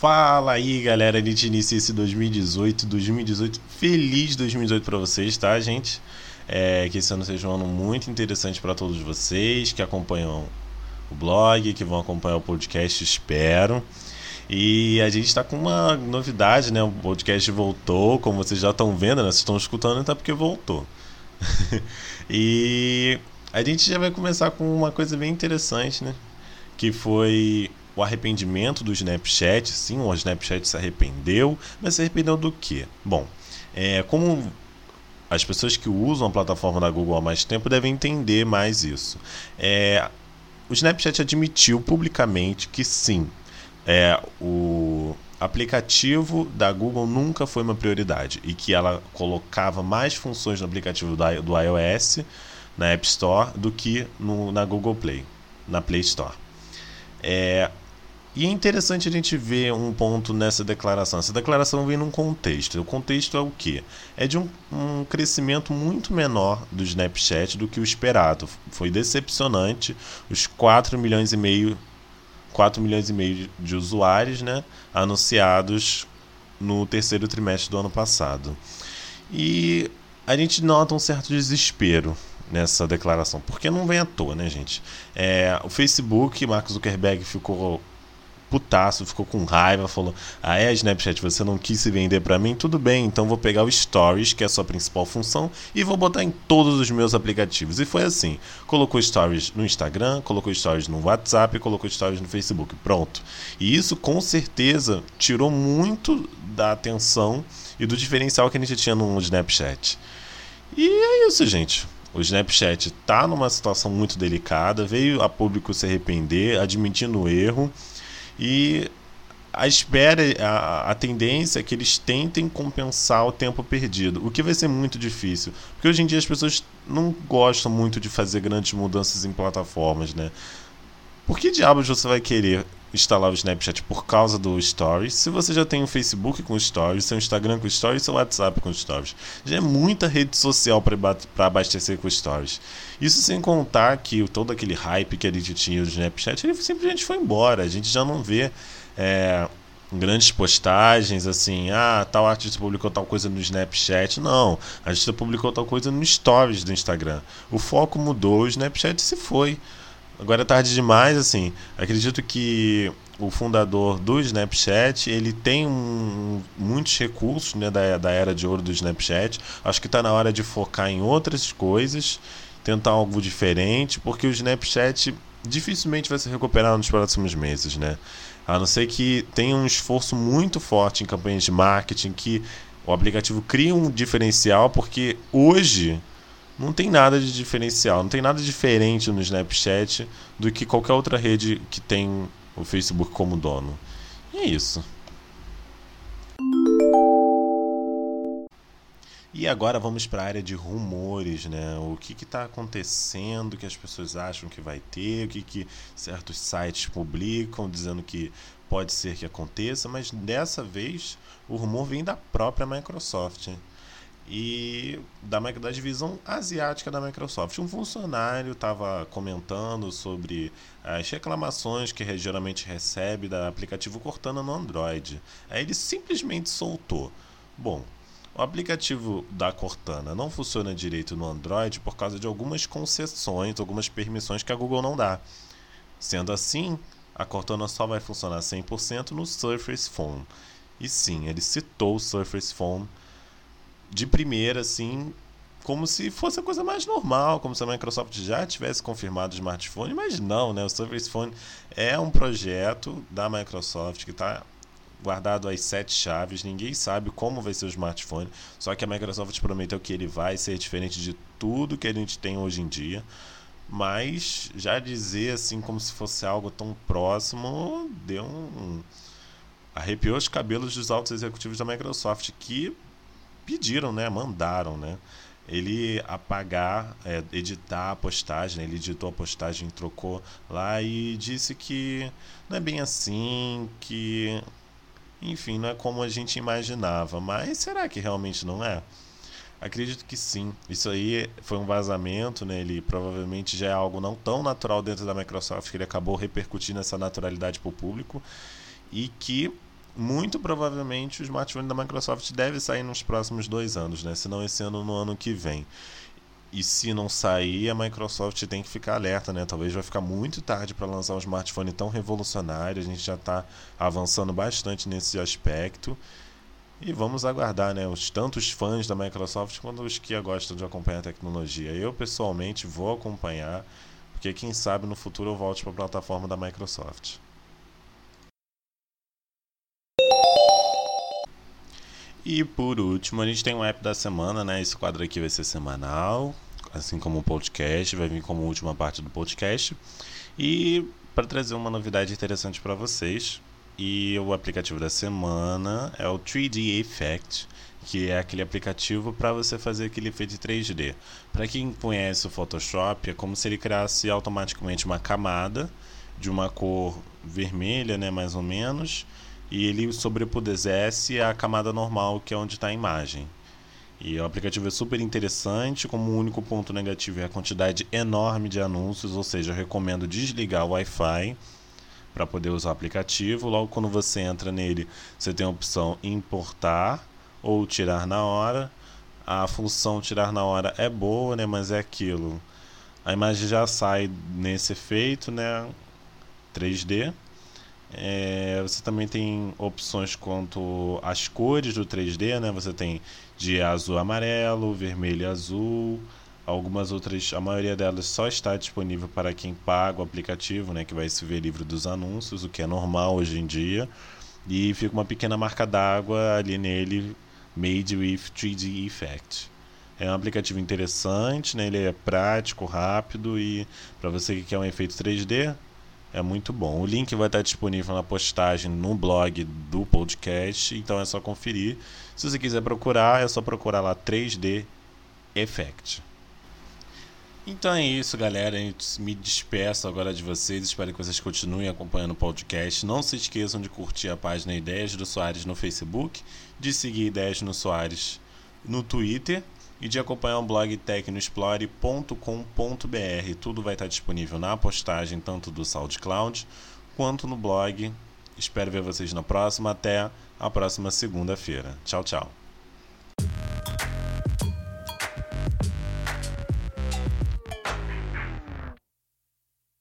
Fala aí, galera. A gente inicia esse 2018. 2018, feliz 2018 para vocês, tá, gente? É, que esse ano seja um ano muito interessante para todos vocês que acompanham o blog, que vão acompanhar o podcast, espero. E a gente está com uma novidade, né? O podcast voltou, como vocês já estão vendo, né? Vocês estão escutando, então porque voltou. e a gente já vai começar com uma coisa bem interessante, né? Que foi o arrependimento do Snapchat. Sim, o Snapchat se arrependeu, mas se arrependeu do quê? Bom, é, como as pessoas que usam a plataforma da Google há mais tempo devem entender mais isso. É, o Snapchat admitiu publicamente que sim, é, o aplicativo da Google nunca foi uma prioridade e que ela colocava mais funções no aplicativo do, iOS na App Store do que no, na Google Play, na Play Store. É, e é interessante a gente ver um ponto nessa declaração. Essa declaração vem num contexto. O contexto é o quê? É de um, um, crescimento muito menor do Snapchat do que o esperado. Foi decepcionante os 4 milhões e meio 4 milhões e meio de usuários né, anunciados no terceiro trimestre do ano passado. E a gente nota um certo desespero nessa declaração, porque não vem à toa, né, gente? É, o Facebook, Mark Zuckerberg ficou putaço, ficou com raiva, falou: Ah, é, Snapchat, você não quis se vender para mim? Tudo bem, então vou pegar o Stories, que é a sua principal função, e vou botar em todos os meus aplicativos. E foi assim: colocou Stories no Instagram, colocou Stories no WhatsApp, colocou Stories no Facebook. Pronto. E isso com certeza tirou muito da atenção e do diferencial que a gente tinha no Snapchat. E é isso, gente. O Snapchat está numa situação muito delicada, veio a público se arrepender, admitindo o erro e a espera, a, a tendência é que eles tentem compensar o tempo perdido, o que vai ser muito difícil, porque hoje em dia as pessoas não gostam muito de fazer grandes mudanças em plataformas, né? Por que diabos você vai querer instalar o Snapchat por causa do Stories, se você já tem o Facebook com Stories, seu Instagram com Stories, seu WhatsApp com Stories. Já é muita rede social para abastecer com Stories. Isso sem contar que todo aquele hype que a gente tinha do Snapchat, ele simplesmente foi embora. A gente já não vê é, grandes postagens assim, ah, tal artista publicou tal coisa no Snapchat. Não, a artista publicou tal coisa no Stories do Instagram. O foco mudou, o Snapchat se foi. Agora é tarde demais, assim. Acredito que o fundador do Snapchat ele tem um, muitos recursos né, da, da era de ouro do Snapchat. Acho que está na hora de focar em outras coisas, tentar algo diferente, porque o Snapchat dificilmente vai se recuperar nos próximos meses, né? A não ser que tenha um esforço muito forte em campanhas de marketing, que o aplicativo crie um diferencial, porque hoje não tem nada de diferencial, não tem nada diferente no Snapchat do que qualquer outra rede que tem o Facebook como dono. E é isso. E agora vamos para a área de rumores, né? O que está acontecendo, o que as pessoas acham que vai ter, o que, que certos sites publicam dizendo que pode ser que aconteça, mas dessa vez o rumor vem da própria Microsoft e da, da divisão asiática da Microsoft. Um funcionário estava comentando sobre as reclamações que geralmente recebe da aplicativo Cortana no Android. Aí ele simplesmente soltou: Bom, o aplicativo da Cortana não funciona direito no Android por causa de algumas concessões, algumas permissões que a Google não dá. Sendo assim, a Cortana só vai funcionar 100% no Surface Phone. E sim, ele citou o Surface Phone de primeira, assim, como se fosse a coisa mais normal, como se a Microsoft já tivesse confirmado o smartphone, mas não, né? O Surface Phone é um projeto da Microsoft que está guardado as sete chaves, ninguém sabe como vai ser o smartphone, só que a Microsoft prometeu que ele vai ser diferente de tudo que a gente tem hoje em dia. Mas já dizer assim como se fosse algo tão próximo deu um arrepiou os cabelos dos altos executivos da Microsoft que pediram, né? Mandaram, né? Ele apagar, é, editar a postagem, ele editou a postagem, trocou lá e disse que não é bem assim, que enfim, não é como a gente imaginava. Mas será que realmente não é? Acredito que sim. Isso aí foi um vazamento, né? Ele provavelmente já é algo não tão natural dentro da Microsoft que ele acabou repercutindo essa naturalidade para o público e que muito provavelmente o smartphone da Microsoft deve sair nos próximos dois anos, né? Se não esse ano, no ano que vem. E se não sair, a Microsoft tem que ficar alerta, né? Talvez vai ficar muito tarde para lançar um smartphone tão revolucionário. A gente já está avançando bastante nesse aspecto. E vamos aguardar, né? Os tantos fãs da Microsoft quanto os que gostam de acompanhar a tecnologia. Eu pessoalmente vou acompanhar, porque quem sabe no futuro eu volte para a plataforma da Microsoft. E por último, a gente tem um app da semana, né? Esse quadro aqui vai ser semanal, assim como o podcast, vai vir como última parte do podcast. E para trazer uma novidade interessante para vocês, e o aplicativo da semana é o 3D Effect, que é aquele aplicativo para você fazer aquele efeito 3D. Para quem conhece o Photoshop, é como se ele criasse automaticamente uma camada de uma cor vermelha, né, mais ou menos, e ele sobrepusesse a camada normal, que é onde está a imagem. E o aplicativo é super interessante, como o único ponto negativo é a quantidade enorme de anúncios, ou seja, eu recomendo desligar o Wi-Fi para poder usar o aplicativo. Logo quando você entra nele, você tem a opção importar ou tirar na hora. A função tirar na hora é boa, né, mas é aquilo. A imagem já sai nesse efeito, né, 3D. É, você também tem opções quanto às cores do 3D, né? Você tem de azul amarelo, vermelho azul. Algumas outras, a maioria delas só está disponível para quem paga o aplicativo, né? Que vai se ver livre dos anúncios, o que é normal hoje em dia. E fica uma pequena marca d'água ali nele, Made with 3D Effect. É um aplicativo interessante, né? ele é prático, rápido e para você que quer um efeito 3D, é muito bom. O link vai estar disponível na postagem no blog do podcast, então é só conferir. Se você quiser procurar, é só procurar lá 3D Effect. Então é isso, galera. Eu me despeço agora de vocês. Espero que vocês continuem acompanhando o podcast. Não se esqueçam de curtir a página Ideias do Soares no Facebook, de seguir Ideias no Soares no Twitter e de acompanhar o blog tecnoexplore.com.br. Tudo vai estar disponível na postagem tanto do SoundCloud quanto no blog. Espero ver vocês na próxima. Até a próxima segunda-feira. Tchau, tchau.